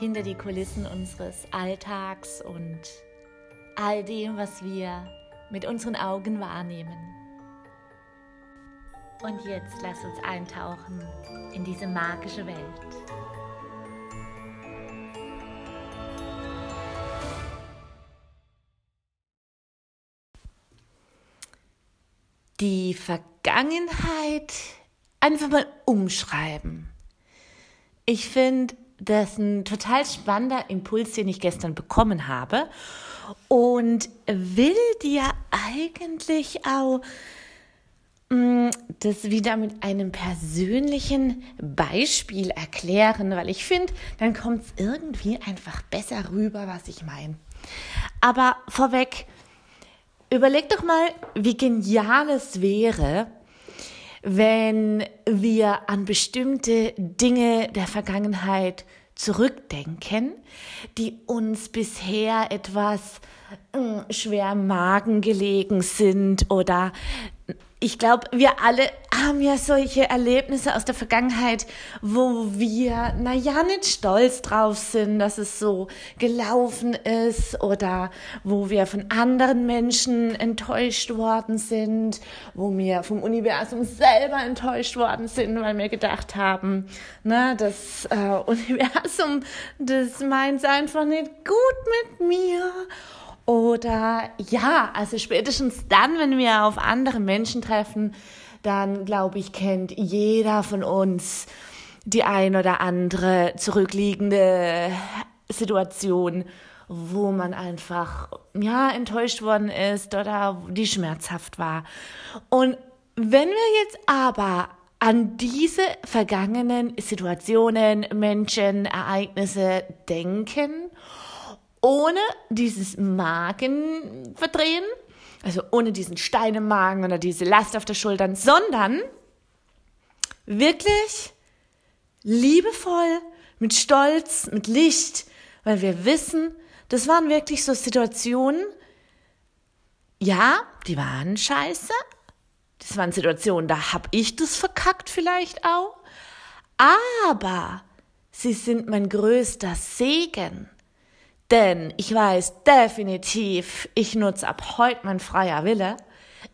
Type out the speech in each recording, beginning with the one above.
hinter die Kulissen unseres Alltags und all dem, was wir mit unseren Augen wahrnehmen. Und jetzt lass uns eintauchen in diese magische Welt. Die Vergangenheit einfach mal umschreiben. Ich finde, das ist ein total spannender Impuls, den ich gestern bekommen habe und will dir eigentlich auch mm, das wieder mit einem persönlichen Beispiel erklären, weil ich finde, dann kommt es irgendwie einfach besser rüber, was ich meine. Aber vorweg, überleg doch mal, wie genial es wäre, wenn wir an bestimmte Dinge der Vergangenheit zurückdenken, die uns bisher etwas äh, schwer im Magen gelegen sind oder ich glaube, wir alle haben ja solche Erlebnisse aus der Vergangenheit, wo wir, naja, nicht stolz drauf sind, dass es so gelaufen ist oder wo wir von anderen Menschen enttäuscht worden sind, wo wir vom Universum selber enttäuscht worden sind, weil wir gedacht haben, na, das äh, Universum, das meint einfach nicht gut mit mir oder ja, also spätestens dann, wenn wir auf andere Menschen treffen, dann glaube ich, kennt jeder von uns die ein oder andere zurückliegende Situation, wo man einfach ja enttäuscht worden ist oder die schmerzhaft war. Und wenn wir jetzt aber an diese vergangenen Situationen, Menschen, Ereignisse denken ohne dieses Magen verdrehen, also ohne diesen Stein im Magen oder diese Last auf der Schultern, sondern wirklich liebevoll, mit Stolz, mit Licht, weil wir wissen, das waren wirklich so Situationen, ja, die waren scheiße. Das waren Situationen, da hab ich das verkackt vielleicht auch. Aber sie sind mein größter Segen. Denn ich weiß definitiv, ich nutze ab heute mein freier Wille,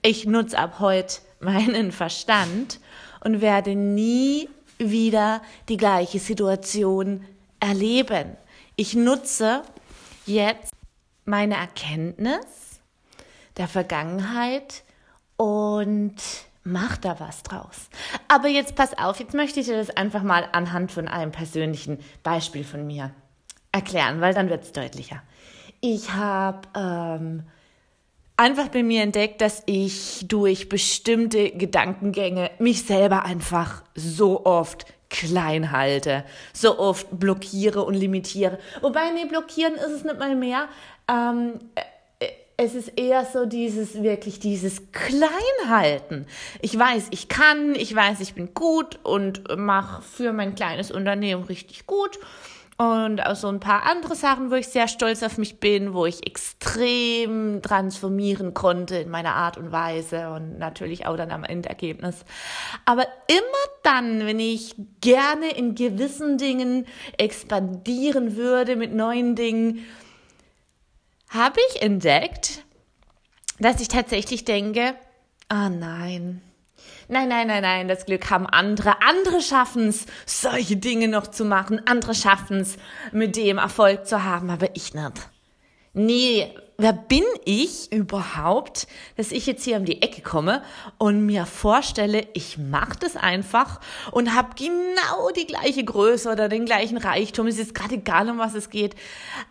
ich nutze ab heute meinen Verstand und werde nie wieder die gleiche Situation erleben. Ich nutze jetzt meine Erkenntnis der Vergangenheit und mach da was draus. Aber jetzt pass auf, jetzt möchte ich dir das einfach mal anhand von einem persönlichen Beispiel von mir erklären, weil dann wird es deutlicher. Ich habe ähm, einfach bei mir entdeckt, dass ich durch bestimmte Gedankengänge mich selber einfach so oft klein halte, so oft blockiere und limitiere. Wobei, nee, blockieren ist es nicht mal mehr. Ähm, äh, es ist eher so dieses, wirklich dieses Kleinhalten. Ich weiß, ich kann, ich weiß, ich bin gut und mache für mein kleines Unternehmen richtig gut und auch so ein paar andere Sachen, wo ich sehr stolz auf mich bin, wo ich extrem transformieren konnte in meiner Art und Weise und natürlich auch dann am Endergebnis. Aber immer dann, wenn ich gerne in gewissen Dingen expandieren würde mit neuen Dingen, habe ich entdeckt, dass ich tatsächlich denke, ah nein, Nein, nein, nein, nein, das Glück haben andere. Andere schaffen es, solche Dinge noch zu machen. Andere schaffen es, mit dem Erfolg zu haben, aber ich nicht. Nee, wer bin ich überhaupt, dass ich jetzt hier um die Ecke komme und mir vorstelle, ich mache das einfach und habe genau die gleiche Größe oder den gleichen Reichtum. Es ist gerade egal, um was es geht.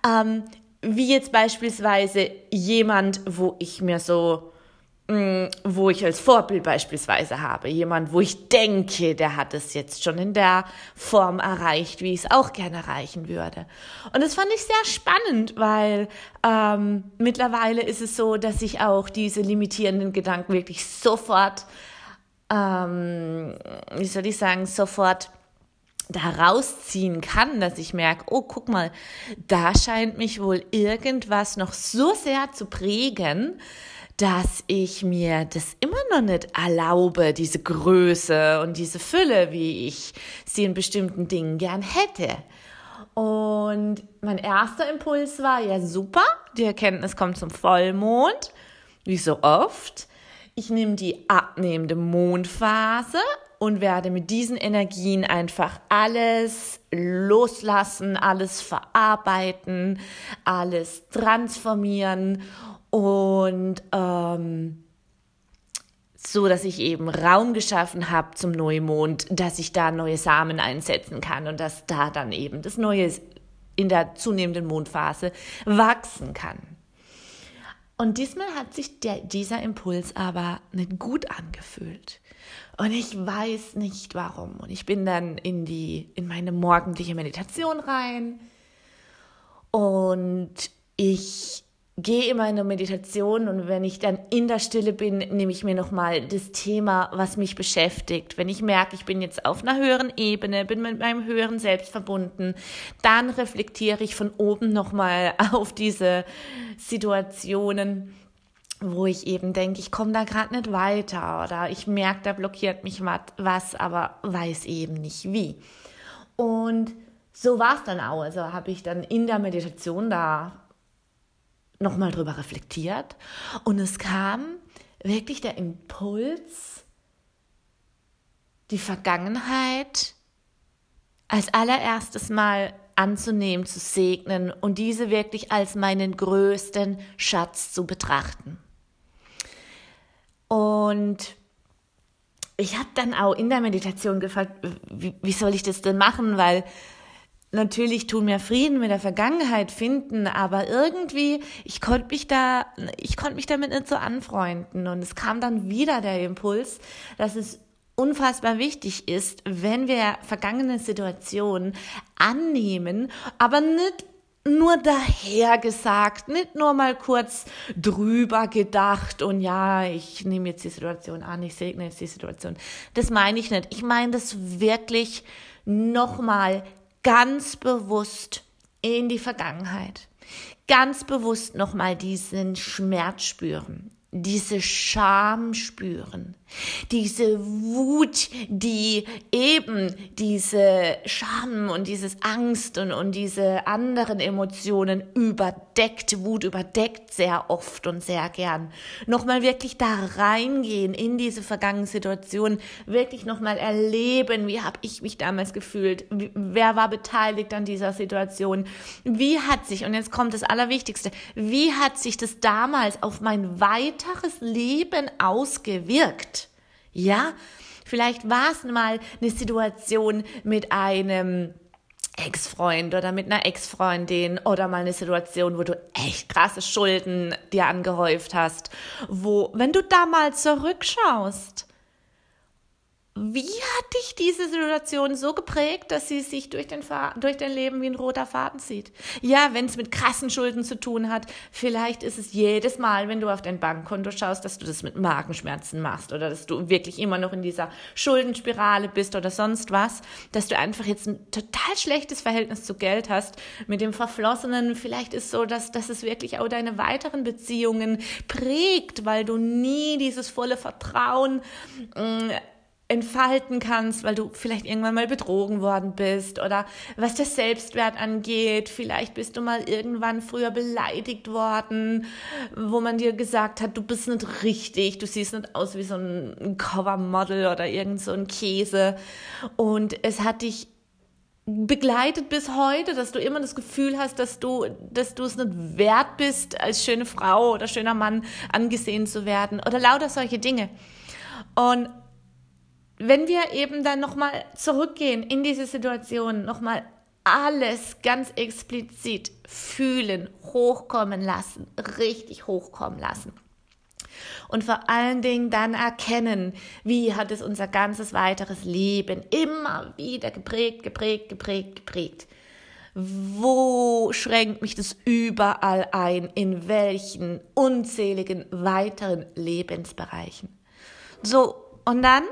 Ähm, wie jetzt beispielsweise jemand, wo ich mir so wo ich als Vorbild beispielsweise habe. Jemand, wo ich denke, der hat es jetzt schon in der Form erreicht, wie ich es auch gerne erreichen würde. Und das fand ich sehr spannend, weil ähm, mittlerweile ist es so, dass ich auch diese limitierenden Gedanken wirklich sofort, ähm, wie soll ich sagen, sofort da rausziehen kann, dass ich merke, oh, guck mal, da scheint mich wohl irgendwas noch so sehr zu prägen, dass ich mir das immer noch nicht erlaube, diese Größe und diese Fülle, wie ich sie in bestimmten Dingen gern hätte. Und mein erster Impuls war, ja super, die Erkenntnis kommt zum Vollmond, wie so oft. Ich nehme die abnehmende Mondphase und werde mit diesen Energien einfach alles loslassen, alles verarbeiten, alles transformieren und ähm, so, dass ich eben Raum geschaffen habe zum Neumond, dass ich da neue Samen einsetzen kann und dass da dann eben das Neue in der zunehmenden Mondphase wachsen kann. Und diesmal hat sich der, dieser Impuls aber nicht gut angefühlt. Und ich weiß nicht warum. Und ich bin dann in die, in meine morgendliche Meditation rein. Und ich gehe immer in eine Meditation und wenn ich dann in der Stille bin, nehme ich mir nochmal das Thema, was mich beschäftigt. Wenn ich merke, ich bin jetzt auf einer höheren Ebene, bin mit meinem höheren Selbst verbunden, dann reflektiere ich von oben nochmal auf diese Situationen, wo ich eben denke, ich komme da gerade nicht weiter oder ich merke, da blockiert mich was, aber weiß eben nicht wie. Und so war es dann auch. Also habe ich dann in der Meditation da nochmal drüber reflektiert und es kam wirklich der Impuls, die Vergangenheit als allererstes Mal anzunehmen, zu segnen und diese wirklich als meinen größten Schatz zu betrachten. Und ich habe dann auch in der Meditation gefragt, wie, wie soll ich das denn machen, weil natürlich tun mir Frieden mit der Vergangenheit finden, aber irgendwie, ich konnte mich da, ich konnte mich damit nicht so anfreunden. Und es kam dann wieder der Impuls, dass es unfassbar wichtig ist, wenn wir vergangene Situationen annehmen, aber nicht nur dahergesagt, nicht nur mal kurz drüber gedacht und ja, ich nehme jetzt die Situation an, ich segne jetzt die Situation. Das meine ich nicht. Ich meine das wirklich nochmal ganz bewusst in die Vergangenheit, ganz bewusst nochmal diesen Schmerz spüren, diese Scham spüren, diese Wut, die eben diese Scham und dieses Angst und, und diese anderen Emotionen überdeckt, Wut überdeckt sehr oft und sehr gern. Nochmal wirklich da reingehen in diese vergangene Situation, wirklich nochmal erleben, wie habe ich mich damals gefühlt, wer war beteiligt an dieser Situation, wie hat sich, und jetzt kommt das Allerwichtigste, wie hat sich das damals auf mein weiteres Leben ausgewirkt? Ja, vielleicht war es mal eine Situation mit einem Ex-Freund oder mit einer Ex-Freundin oder mal eine Situation, wo du echt krasse Schulden dir angehäuft hast, wo, wenn du da mal zurückschaust, wie hat dich diese Situation so geprägt, dass sie sich durch, den durch dein Leben wie ein roter Faden zieht? Ja, wenn es mit krassen Schulden zu tun hat, vielleicht ist es jedes Mal, wenn du auf dein Bankkonto schaust, dass du das mit Magenschmerzen machst oder dass du wirklich immer noch in dieser Schuldenspirale bist oder sonst was, dass du einfach jetzt ein total schlechtes Verhältnis zu Geld hast mit dem Verflossenen. Vielleicht ist so, dass, dass es wirklich auch deine weiteren Beziehungen prägt, weil du nie dieses volle Vertrauen mm, entfalten kannst, weil du vielleicht irgendwann mal betrogen worden bist oder was der Selbstwert angeht, vielleicht bist du mal irgendwann früher beleidigt worden, wo man dir gesagt hat, du bist nicht richtig, du siehst nicht aus wie so ein Covermodel oder irgend so ein Käse und es hat dich begleitet bis heute, dass du immer das Gefühl hast, dass du, dass du es nicht wert bist, als schöne Frau oder schöner Mann angesehen zu werden oder lauter solche Dinge. Und wenn wir eben dann nochmal zurückgehen in diese Situation, nochmal alles ganz explizit fühlen, hochkommen lassen, richtig hochkommen lassen. und vor allen Dingen dann erkennen, wie hat es unser ganzes weiteres Leben immer wieder geprägt, geprägt, geprägt, geprägt. Wo schränkt mich das überall ein? In welchen unzähligen weiteren Lebensbereichen? So, und dann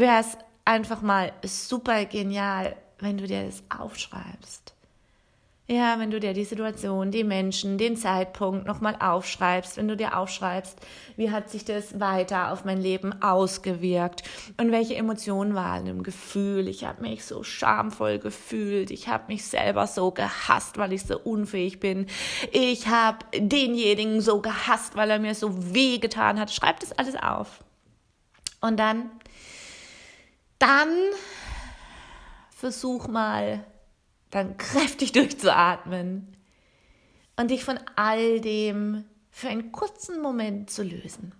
wäre es einfach mal super genial, wenn du dir das aufschreibst. Ja, wenn du dir die Situation, die Menschen, den Zeitpunkt nochmal aufschreibst, wenn du dir aufschreibst, wie hat sich das weiter auf mein Leben ausgewirkt und welche Emotionen waren im Gefühl. Ich habe mich so schamvoll gefühlt, ich habe mich selber so gehasst, weil ich so unfähig bin. Ich habe denjenigen so gehasst, weil er mir so weh getan hat. Schreib das alles auf. Und dann, dann versuch mal dann kräftig durchzuatmen und dich von all dem für einen kurzen Moment zu lösen.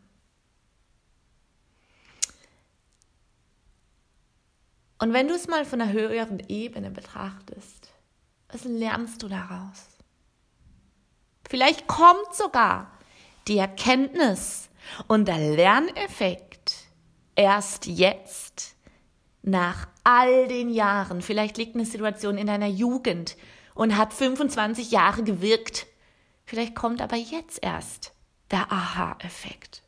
Und wenn du es mal von einer höheren Ebene betrachtest, was lernst du daraus? Vielleicht kommt sogar die Erkenntnis und der Lerneffekt erst jetzt, nach all den Jahren, vielleicht liegt eine Situation in deiner Jugend und hat 25 Jahre gewirkt. Vielleicht kommt aber jetzt erst der Aha-Effekt.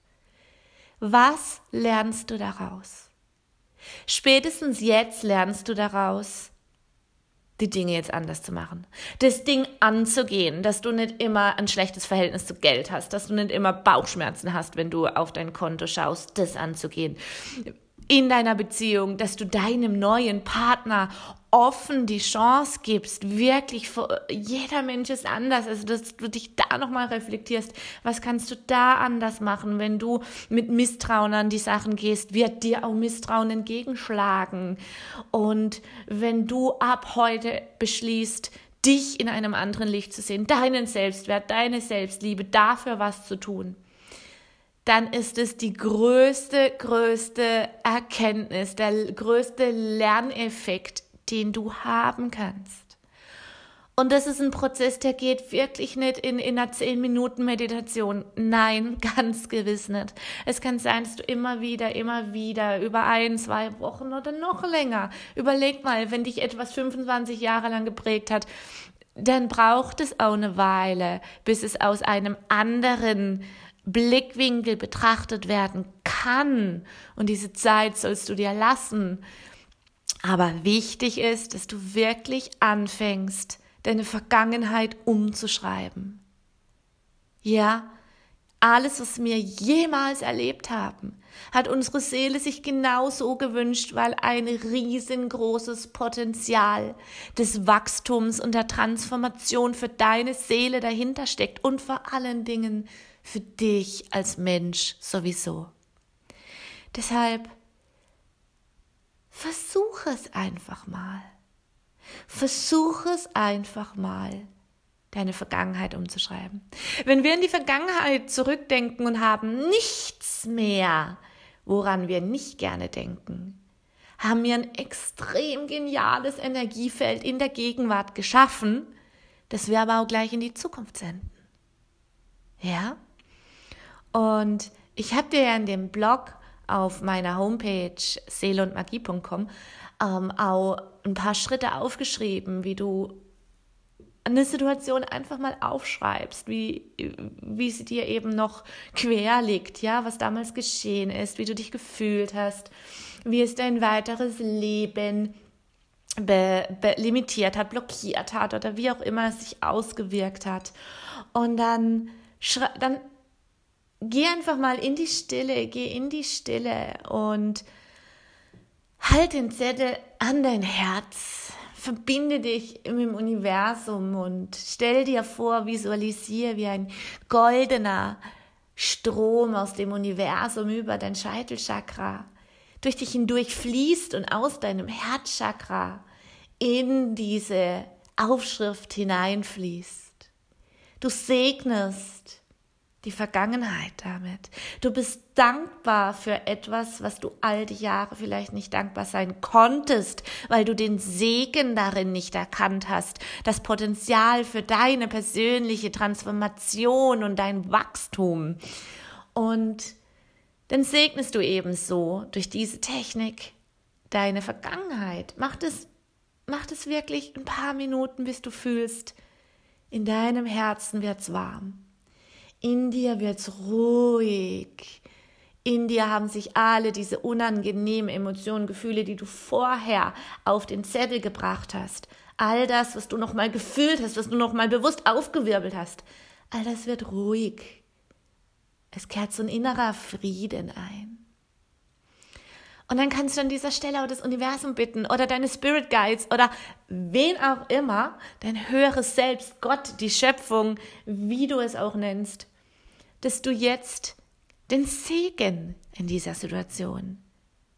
Was lernst du daraus? Spätestens jetzt lernst du daraus, die Dinge jetzt anders zu machen. Das Ding anzugehen, dass du nicht immer ein schlechtes Verhältnis zu Geld hast, dass du nicht immer Bauchschmerzen hast, wenn du auf dein Konto schaust, das anzugehen in deiner Beziehung, dass du deinem neuen Partner offen die Chance gibst, wirklich, jeder Mensch ist anders, also dass du dich da nochmal reflektierst, was kannst du da anders machen, wenn du mit Misstrauen an die Sachen gehst, wird dir auch Misstrauen entgegenschlagen. Und wenn du ab heute beschließt, dich in einem anderen Licht zu sehen, deinen Selbstwert, deine Selbstliebe, dafür was zu tun, dann ist es die größte, größte Erkenntnis, der größte Lerneffekt, den du haben kannst. Und das ist ein Prozess, der geht wirklich nicht in, in einer 10 Minuten Meditation. Nein, ganz gewiss nicht. Es kann sein, dass du immer wieder, immer wieder über ein, zwei Wochen oder noch länger, überleg mal, wenn dich etwas 25 Jahre lang geprägt hat, dann braucht es auch eine Weile, bis es aus einem anderen Blickwinkel betrachtet werden kann. Und diese Zeit sollst du dir lassen. Aber wichtig ist, dass du wirklich anfängst, deine Vergangenheit umzuschreiben. Ja, alles, was wir jemals erlebt haben, hat unsere Seele sich genauso gewünscht, weil ein riesengroßes Potenzial des Wachstums und der Transformation für deine Seele dahinter steckt und vor allen Dingen für dich als Mensch sowieso. Deshalb versuche es einfach mal. Versuche es einfach mal, deine Vergangenheit umzuschreiben. Wenn wir in die Vergangenheit zurückdenken und haben nichts mehr, woran wir nicht gerne denken, haben wir ein extrem geniales Energiefeld in der Gegenwart geschaffen, das wir aber auch gleich in die Zukunft senden. Ja? Und ich habe dir ja in dem Blog auf meiner Homepage seeleundmagie.com ähm, auch ein paar Schritte aufgeschrieben, wie du eine Situation einfach mal aufschreibst, wie, wie sie dir eben noch quer liegt, ja, was damals geschehen ist, wie du dich gefühlt hast, wie es dein weiteres Leben be, be limitiert hat, blockiert hat oder wie auch immer es sich ausgewirkt hat. Und dann, dann geh einfach mal in die Stille, geh in die Stille und halt den Zettel an dein Herz. Verbinde dich dem Universum und stell dir vor, visualisiere wie ein goldener Strom aus dem Universum über dein Scheitelchakra durch dich hindurch fließt und aus deinem Herzchakra in diese Aufschrift hineinfließt. Du segnest die Vergangenheit damit. Du bist dankbar für etwas, was du all die Jahre vielleicht nicht dankbar sein konntest, weil du den Segen darin nicht erkannt hast, das Potenzial für deine persönliche Transformation und dein Wachstum. Und dann segnest du ebenso durch diese Technik deine Vergangenheit. Mach das, mach das wirklich ein paar Minuten, bis du fühlst, in deinem Herzen wird's warm. In dir wird's ruhig. In dir haben sich alle diese unangenehmen Emotionen, Gefühle, die du vorher auf den Zettel gebracht hast, all das, was du noch mal gefühlt hast, was du noch mal bewusst aufgewirbelt hast, all das wird ruhig. Es kehrt so ein innerer Frieden ein. Und dann kannst du an dieser Stelle auch das Universum bitten oder deine Spirit Guides oder wen auch immer, dein höheres Selbst, Gott, die Schöpfung, wie du es auch nennst, dass du jetzt den Segen in dieser Situation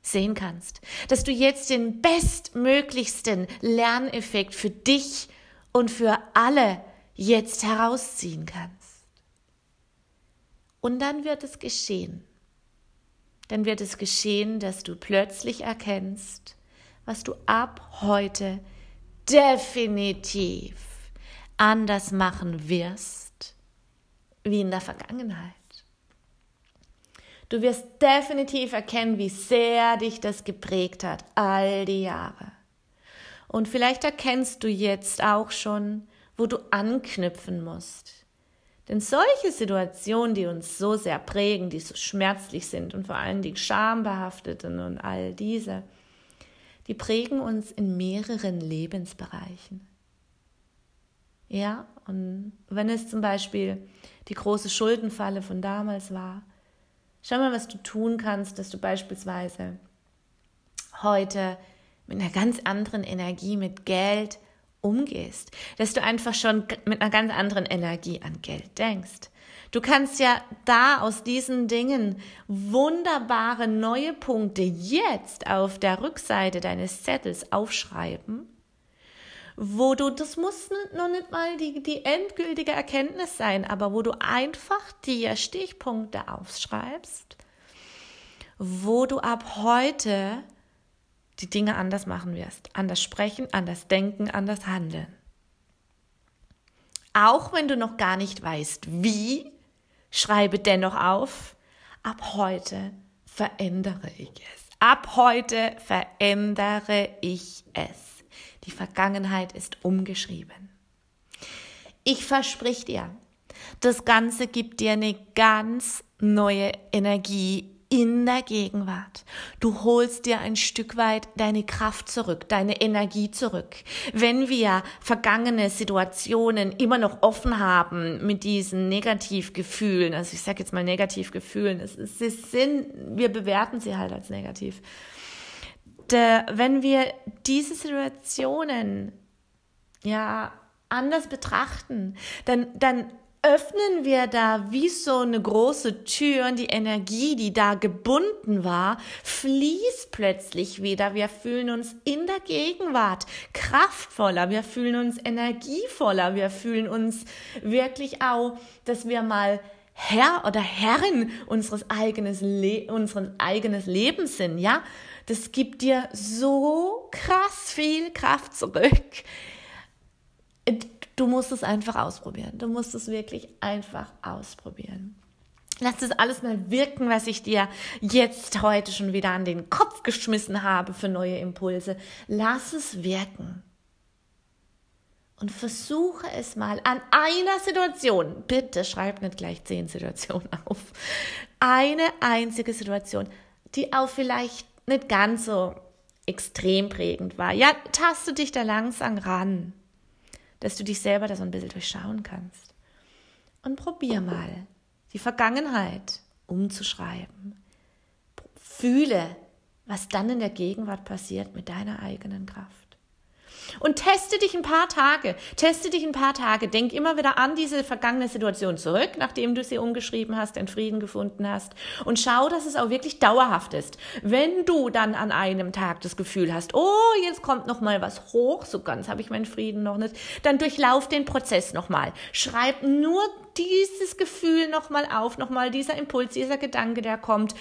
sehen kannst, dass du jetzt den bestmöglichsten Lerneffekt für dich und für alle jetzt herausziehen kannst. Und dann wird es geschehen. Dann wird es geschehen, dass du plötzlich erkennst, was du ab heute definitiv anders machen wirst wie in der Vergangenheit. Du wirst definitiv erkennen, wie sehr dich das geprägt hat, all die Jahre. Und vielleicht erkennst du jetzt auch schon, wo du anknüpfen musst. Denn solche Situationen, die uns so sehr prägen, die so schmerzlich sind und vor allen Dingen schambehafteten und all diese, die prägen uns in mehreren Lebensbereichen. Ja, und wenn es zum Beispiel die große Schuldenfalle von damals war, schau mal, was du tun kannst, dass du beispielsweise heute mit einer ganz anderen Energie, mit Geld umgehst, dass du einfach schon mit einer ganz anderen Energie an Geld denkst. Du kannst ja da aus diesen Dingen wunderbare neue Punkte jetzt auf der Rückseite deines Zettels aufschreiben, wo du, das muss noch nicht mal die, die endgültige Erkenntnis sein, aber wo du einfach dir Stichpunkte aufschreibst, wo du ab heute die Dinge anders machen wirst. Anders sprechen, anders denken, anders handeln. Auch wenn du noch gar nicht weißt, wie, schreibe dennoch auf, ab heute verändere ich es. Ab heute verändere ich es. Die Vergangenheit ist umgeschrieben. Ich versprich dir, das Ganze gibt dir eine ganz neue Energie in der Gegenwart. Du holst dir ein Stück weit deine Kraft zurück, deine Energie zurück. Wenn wir vergangene Situationen immer noch offen haben mit diesen Negativgefühlen, also ich sage jetzt mal Negativgefühlen, es, es, es sind, wir bewerten sie halt als negativ. De, wenn wir diese Situationen ja anders betrachten, dann, dann öffnen wir da wie so eine große Tür und die Energie, die da gebunden war, fließt plötzlich wieder. Wir fühlen uns in der Gegenwart kraftvoller, wir fühlen uns energievoller, wir fühlen uns wirklich auch, dass wir mal Herr oder Herrin unseres eigenes Le unseres eigenes Lebens sind, ja? Das gibt dir so krass viel Kraft zurück Du musst es einfach ausprobieren. Du musst es wirklich einfach ausprobieren. Lass das alles mal wirken, was ich dir jetzt heute schon wieder an den Kopf geschmissen habe für neue Impulse. Lass es wirken. Und versuche es mal an einer Situation. Bitte schreib nicht gleich zehn Situationen auf. Eine einzige Situation, die auch vielleicht nicht ganz so extrem prägend war. Ja, taste dich da langsam ran dass du dich selber da so ein bisschen durchschauen kannst. Und probier mal, die Vergangenheit umzuschreiben. Fühle, was dann in der Gegenwart passiert mit deiner eigenen Kraft. Und teste dich ein paar Tage, teste dich ein paar Tage, denk immer wieder an diese vergangene Situation zurück, nachdem du sie umgeschrieben hast, den Frieden gefunden hast und schau, dass es auch wirklich dauerhaft ist. Wenn du dann an einem Tag das Gefühl hast, oh, jetzt kommt noch mal was hoch, so ganz habe ich meinen Frieden noch nicht, dann durchlauf den Prozess noch mal. Schreib nur dieses Gefühl nochmal auf, nochmal dieser Impuls, dieser Gedanke, der kommt.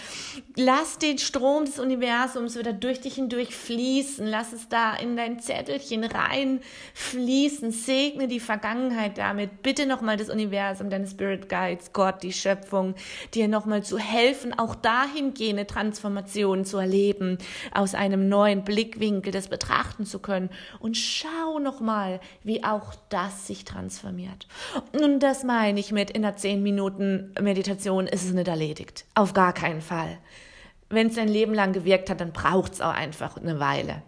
Lass den Strom des Universums wieder durch dich hindurch fließen. Lass es da in dein Zettelchen rein fließen. Segne die Vergangenheit damit. Bitte nochmal das Universum, deine Spirit Guides, Gott, die Schöpfung, dir nochmal zu helfen, auch dahingehende Transformationen zu erleben, aus einem neuen Blickwinkel das betrachten zu können. Und schau nochmal, wie auch das sich transformiert. Und das meine ich mit in einer 10 Minuten Meditation ist es nicht erledigt. Auf gar keinen Fall. Wenn es dein Leben lang gewirkt hat, dann braucht es auch einfach eine Weile.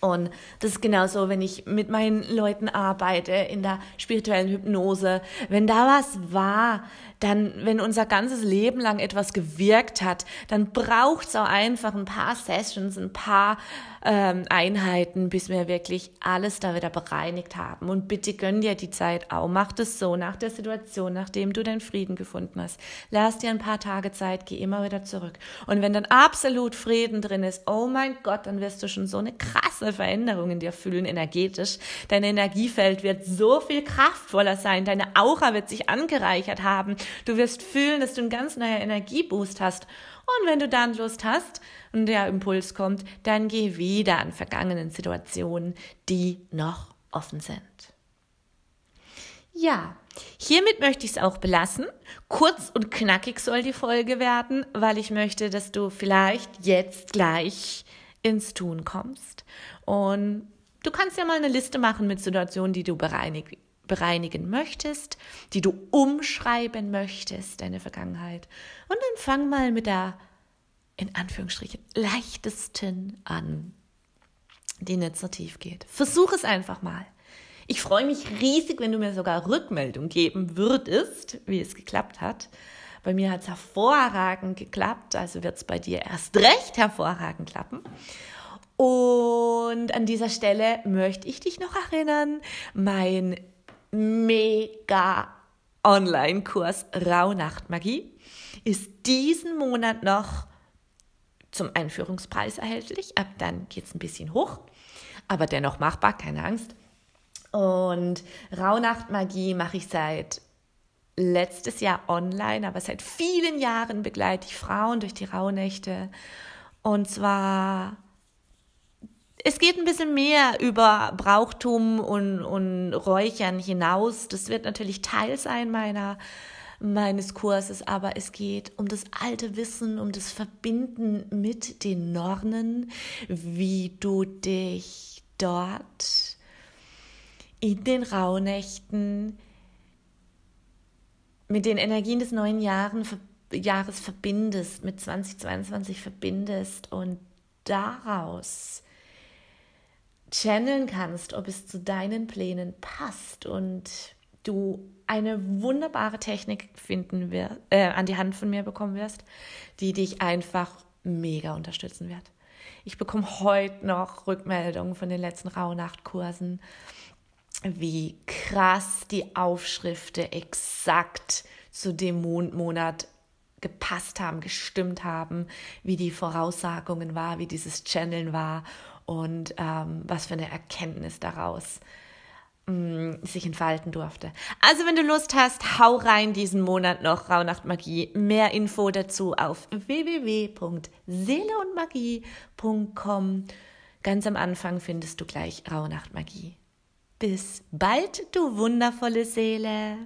Und das ist genauso, wenn ich mit meinen Leuten arbeite in der spirituellen Hypnose. Wenn da was war, dann, wenn unser ganzes Leben lang etwas gewirkt hat, dann braucht es auch einfach ein paar Sessions, ein paar ähm, Einheiten, bis wir wirklich alles da wieder bereinigt haben. Und bitte gönn dir die Zeit auch. Mach das so nach der Situation, nachdem du deinen Frieden gefunden hast. Lass dir ein paar Tage Zeit, geh immer wieder zurück. Und wenn dann absolut Frieden drin ist, oh mein Gott, dann wirst du schon so eine krasse Veränderung in dir fühlen, energetisch. Dein Energiefeld wird so viel kraftvoller sein. Deine Aura wird sich angereichert haben. Du wirst fühlen, dass du einen ganz neuer Energieboost hast. Und wenn du dann Lust hast und der Impuls kommt, dann geh wieder an vergangenen Situationen, die noch offen sind. Ja, hiermit möchte ich es auch belassen. Kurz und knackig soll die Folge werden, weil ich möchte, dass du vielleicht jetzt gleich ins Tun kommst. Und du kannst ja mal eine Liste machen mit Situationen, die du bereinigen bereinigen möchtest, die du umschreiben möchtest, deine Vergangenheit. Und dann fang mal mit der, in Anführungsstrichen, leichtesten an, die nicht so tief geht. Versuch es einfach mal. Ich freue mich riesig, wenn du mir sogar Rückmeldung geben würdest, wie es geklappt hat. Bei mir hat es hervorragend geklappt, also wird es bei dir erst recht hervorragend klappen. Und an dieser Stelle möchte ich dich noch erinnern, mein mega Online-Kurs Rauhnachtmagie ist diesen Monat noch zum Einführungspreis erhältlich. Ab dann geht es ein bisschen hoch, aber dennoch machbar, keine Angst. Und Rauhnachtmagie mache ich seit letztes Jahr online, aber seit vielen Jahren begleite ich Frauen durch die Rauhnächte. Und zwar es geht ein bisschen mehr über Brauchtum und, und Räuchern hinaus. Das wird natürlich Teil sein meiner, meines Kurses, aber es geht um das alte Wissen, um das Verbinden mit den Nornen, wie du dich dort in den Rauhnächten mit den Energien des neuen Jahren, Jahres verbindest, mit 2022 verbindest und daraus channeln kannst, ob es zu deinen Plänen passt und du eine wunderbare Technik finden wirst, äh, an die Hand von mir bekommen wirst, die dich einfach mega unterstützen wird. Ich bekomme heute noch Rückmeldungen von den letzten Rauhnachtkursen, wie krass die Aufschriften exakt zu dem Mondmonat gepasst haben, gestimmt haben, wie die Voraussagungen war, wie dieses Channeln war und ähm, was für eine Erkenntnis daraus mm, sich entfalten durfte. Also wenn du Lust hast, hau rein diesen Monat noch Rauhnachtmagie. Mehr Info dazu auf www.seeleundmagie.com. Ganz am Anfang findest du gleich Rauhnachtmagie. Bis bald, du wundervolle Seele.